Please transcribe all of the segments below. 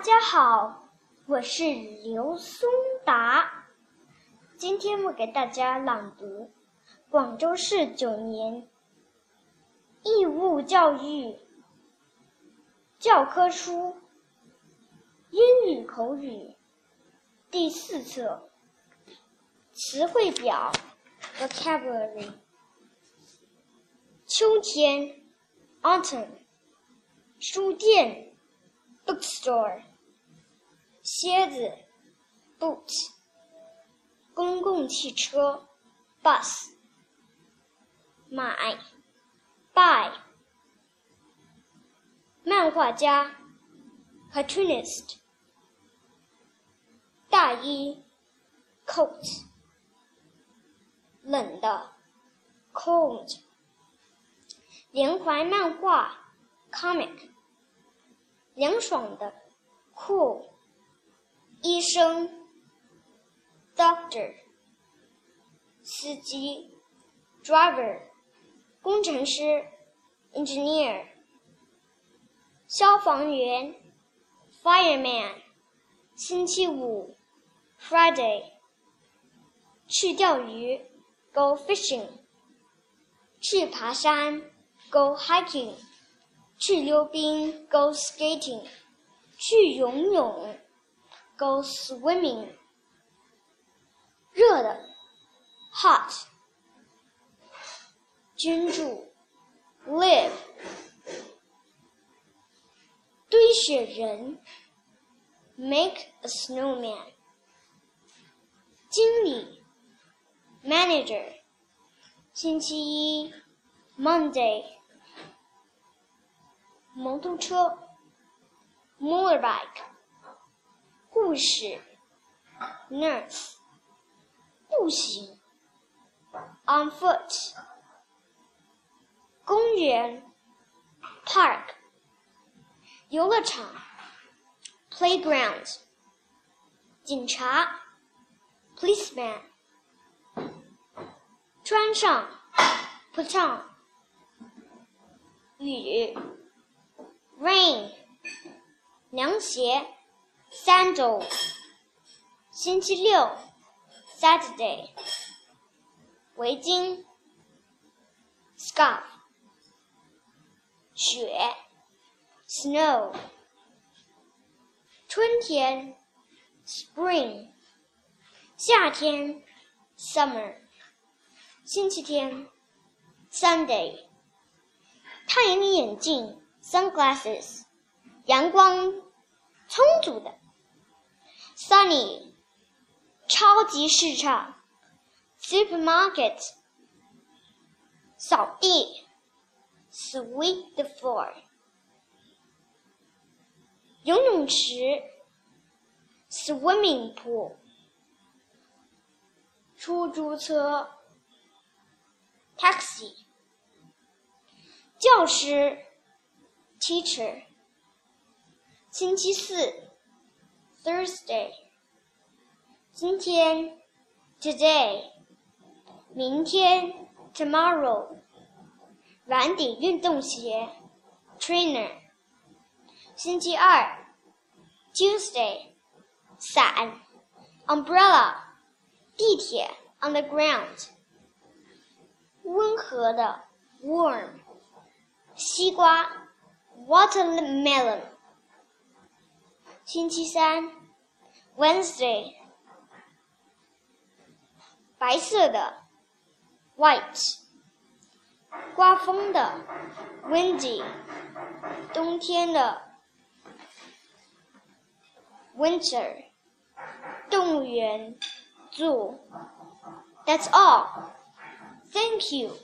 大家好，我是刘松达。今天我给大家朗读广州市九年义务教育教科书英语口语第四册词汇表 （Vocabulary）。秋天 （Autumn），书店。bookstore，靴子，boot，公共汽车，bus，买，buy，漫画家，cartoonist，大衣，coat，冷的，cold，连环漫画，comic。凉爽的，cool。医生，doctor。司机，driver。工程师，engineer。消防员，fireman。星期五，Friday。去钓鱼，go fishing。去爬山，go hiking。去溜冰，go skating；去游泳 ，go swimming。热的，hot；居住，live；堆雪人，make a snowman；经理，manager；星期一，Monday。摩托车，motorbike； 护士，nurse；步行，on foot；公园，park；游乐场，playground；警察，policeman；穿上，put on；雨。rain，凉鞋，sandal。星期六，Saturday。围巾，scarf。雪，snow。春天，spring。夏天，summer。星期天，Sunday。太阳眼镜。Sunglasses，阳光充足的。Sunny，超级市场。Supermarket，扫地。Sweep the floor，游泳池。Swimming pool，出租车。Taxi，教师。Teacher，星期四，Thursday。今天，Today。明天，Tomorrow。软底运动鞋，Trainer。星期二，Tuesday。伞，Umbrella。地铁，Underground。温和的，Warm。西瓜。Watermelon。星期三，Wednesday。白色的，White。刮风的，Windy。冬天的，Winter。动物园，Zoo。That's all. Thank you.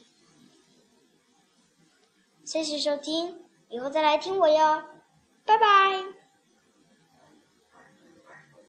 谢谢收听。以后再来听我哟，拜拜。